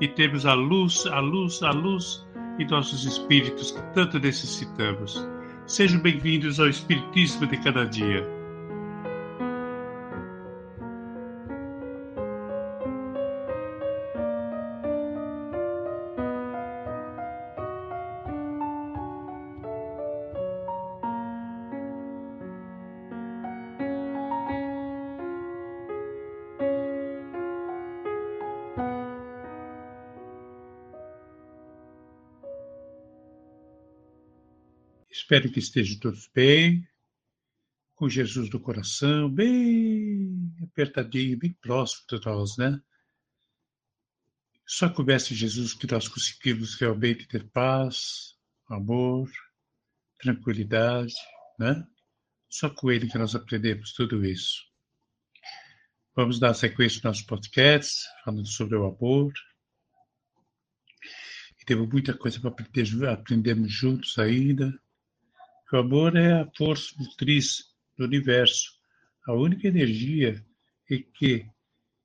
e termos a luz, a luz, a luz em nossos espíritos que tanto necessitamos. Sejam bem-vindos ao Espiritismo de cada dia. Espero que estejam todos bem, com Jesus no coração, bem apertadinho, bem próximo de nós, né? Só com o Mestre Jesus que nós conseguimos realmente ter paz, amor, tranquilidade, né? Só com Ele que nós aprendemos tudo isso. Vamos dar sequência ao nosso podcast, falando sobre o amor. E temos muita coisa para aprender, aprendermos juntos ainda. O amor é a força motriz do universo, a única energia em que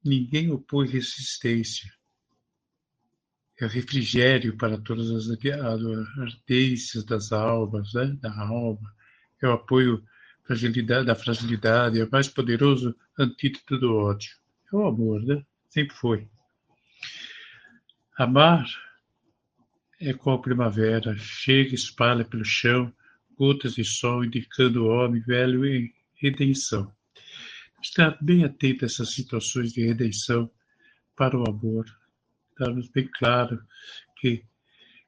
ninguém opõe resistência. É refrigério para todas as ardências das almas, né? da alma. É o apoio fragilidade, da fragilidade, é o mais poderoso antídoto do ódio. É o amor, né? Sempre foi. Amar é a primavera, chega espalha pelo chão gotas de sol indicando o homem velho em redenção. Estar bem atento a essas situações de redenção para o amor. Darmos bem claro que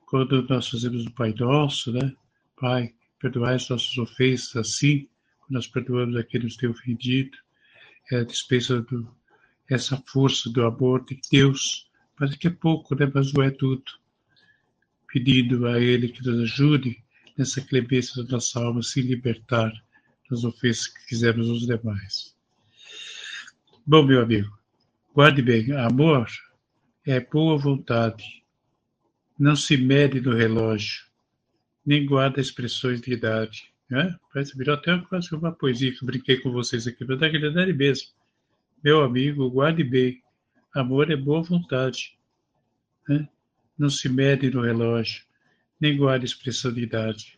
quando nós fazemos o Pai Nosso, né? Pai, perdoai as nossas ofensas, assim, nós perdoamos a quem nos tem ofendido, é dispensa do, essa força do amor de Deus, mas que é pouco, né? Mas não é tudo. Pedindo a Ele que nos ajude nessa clemência da nossa alma se libertar das ofensas que fizemos aos demais. Bom, meu amigo, guarde bem, amor é boa vontade, não se mede no relógio, nem guarda expressões de idade. Né? Parece virou até quase uma poesia que eu brinquei com vocês aqui, mas daquele idade mesmo. Meu amigo, guarde bem, amor é boa vontade, né? não se mede no relógio, nem guarda expressão de idade.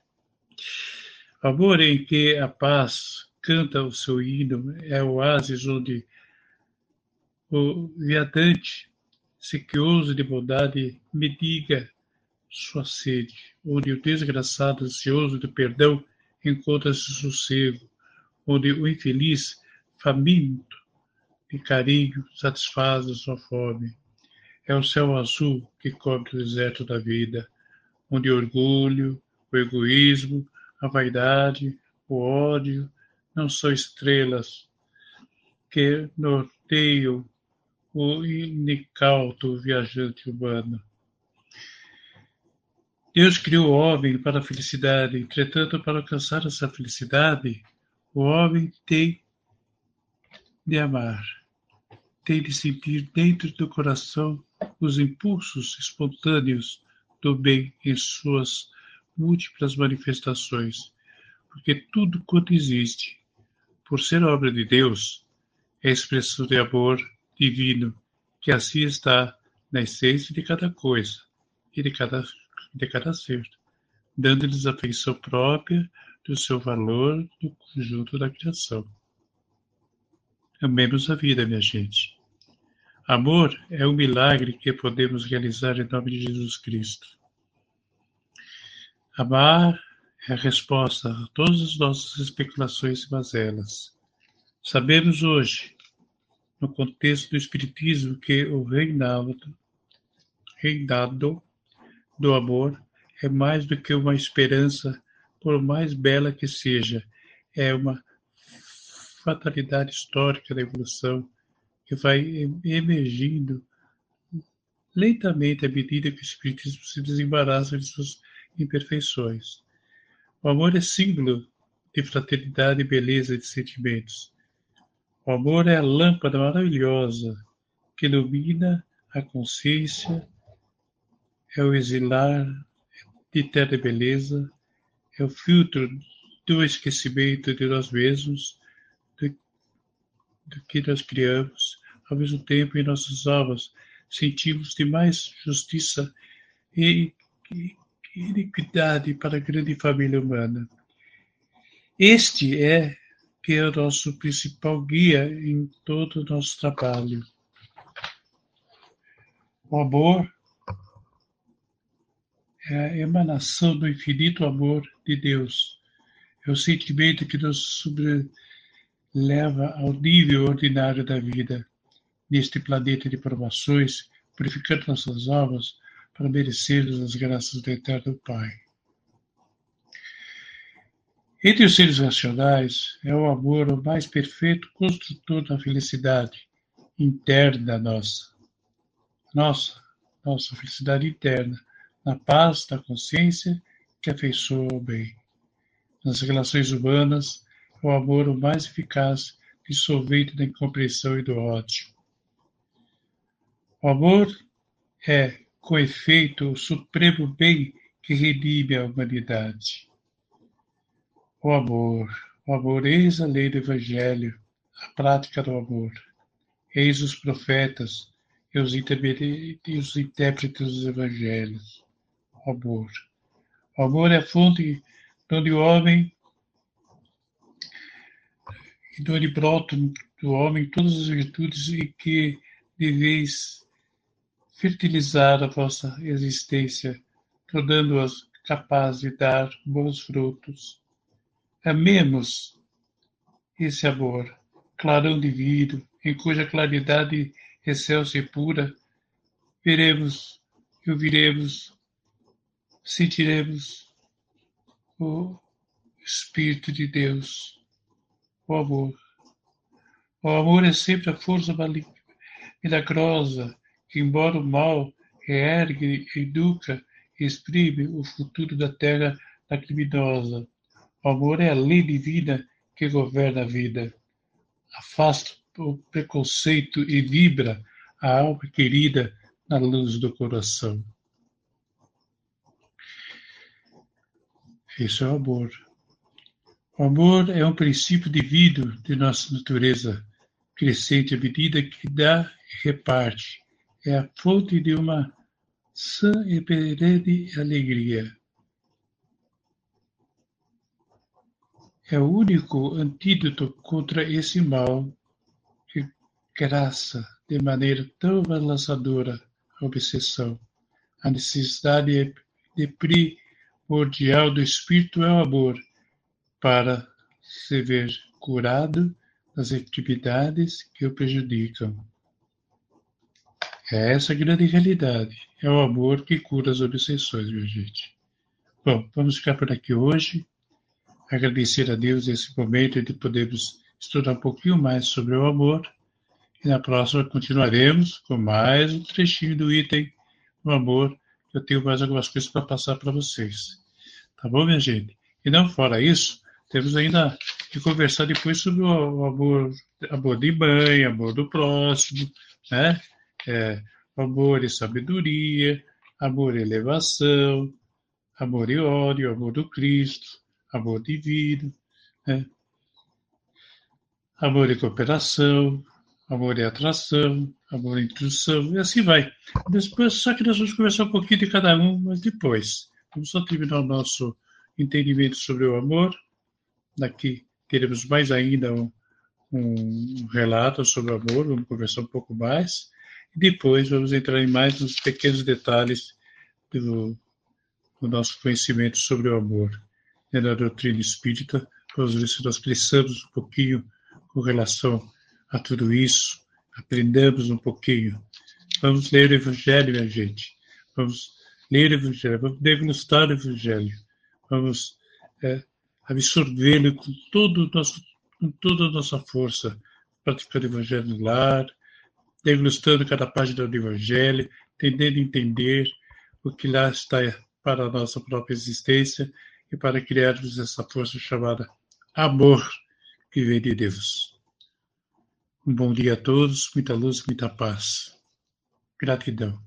Amor em que a paz canta o seu hino é o oásis onde o viadante, sequioso de bondade, mediga sua sede, onde o desgraçado ansioso de perdão encontra-se sossego, onde o infeliz, faminto de carinho, satisfaz a sua fome. É o céu azul que cobre o deserto da vida, onde o orgulho, o egoísmo, a vaidade, o ódio não são estrelas que norteiam o incauto viajante humano. Deus criou o homem para a felicidade, entretanto, para alcançar essa felicidade, o homem tem de amar, tem de sentir dentro do coração os impulsos espontâneos do bem em suas múltiplas manifestações, porque tudo quanto existe, por ser obra de Deus, é expressão de amor divino, que assim está na essência de cada coisa e de cada, de cada ser, dando-lhes a feição própria do seu valor no conjunto da criação. Amemos a vida, minha gente. Amor é um milagre que podemos realizar em nome de Jesus Cristo. Amar é a resposta a todas as nossas especulações e mazelas. Sabemos hoje, no contexto do Espiritismo, que o reinado, reinado do amor é mais do que uma esperança, por mais bela que seja, é uma fatalidade histórica da evolução que vai emergindo lentamente à medida que o Espiritismo se desembaraça de suas imperfeições. O amor é símbolo de fraternidade e beleza de sentimentos. O amor é a lâmpada maravilhosa que ilumina a consciência, é o exilar de eterna beleza, é o filtro do esquecimento de nós mesmos, do, do que nós criamos, ao mesmo tempo em nossas almas sentimos de mais justiça e, e, e equidade para a grande família humana. Este é que é o nosso principal guia em todo o nosso trabalho. O amor é a emanação do infinito amor de Deus. É o sentimento que nos leva ao nível ordinário da vida, neste planeta de provações, purificando nossas almas para merecermos as graças do Eterno Pai. Entre os seres racionais, é o amor o mais perfeito construtor da felicidade interna nossa. Nossa, nossa felicidade interna, na paz da consciência que afeiçoa o bem. Nas relações humanas, é o amor o mais eficaz, dissolvente da incompreensão e do ódio. O amor é, com efeito, o supremo bem que redime a humanidade. O amor, o amor, eis a lei do Evangelho, a prática do amor. Eis os profetas e os, os intérpretes dos Evangelhos. O amor. O amor é a fonte onde o homem e de onde brotam do homem todas as virtudes e que deveis fertilizar a vossa existência, tornando-as capazes de dar bons frutos Amemos esse amor, clarão divino, em cuja claridade excelsa e pura veremos e ouviremos, sentiremos o Espírito de Deus, o amor. O amor é sempre a força milagrosa embora o mal reergue, educa exprime o futuro da terra da criminosa o amor é a lei divina que governa a vida. Afasta o preconceito e vibra a alma querida na luz do coração. Isso é o amor. O amor é um princípio divino de nossa natureza, crescente à medida que dá e reparte. É a fonte de uma sã e perene alegria. É o único antídoto contra esse mal que graça de maneira tão balançadora a obsessão. A necessidade de primordial do espírito é o amor, para se ver curado das atividades que o prejudicam. É essa a grande realidade. É o amor que cura as obsessões, minha gente. Bom, vamos ficar por aqui hoje agradecer a Deus esse momento de podermos estudar um pouquinho mais sobre o amor. E na próxima continuaremos com mais um trechinho do item do amor. Eu tenho mais algumas coisas para passar para vocês. Tá bom, minha gente? E não fora isso, temos ainda que conversar depois sobre o amor, amor de mãe, amor do próximo, né? É, amor e sabedoria, amor e elevação, amor e ódio, amor do Cristo, amor divino, né? amor e cooperação, amor e atração, amor e intuição, e assim vai. Depois, só que nós vamos conversar um pouquinho de cada um, mas depois. Vamos só terminar o nosso entendimento sobre o amor. Daqui teremos mais ainda um, um relato sobre o amor, vamos conversar um pouco mais. Depois vamos entrar em mais uns pequenos detalhes do, do nosso conhecimento sobre o amor né, da doutrina espírita, vamos ver se nós cresçamos um pouquinho com relação a tudo isso, aprendemos um pouquinho. Vamos ler o Evangelho, minha gente. Vamos ler o Evangelho, vamos degustar o Evangelho. Vamos é, absorvê-lo com, com toda a nossa força, praticando o Evangelho no lar, degustando cada página do Evangelho, tendendo a entender o que lá está para a nossa própria existência e para criarmos essa força chamada amor que vem de Deus. Um bom dia a todos, muita luz, muita paz. Gratidão.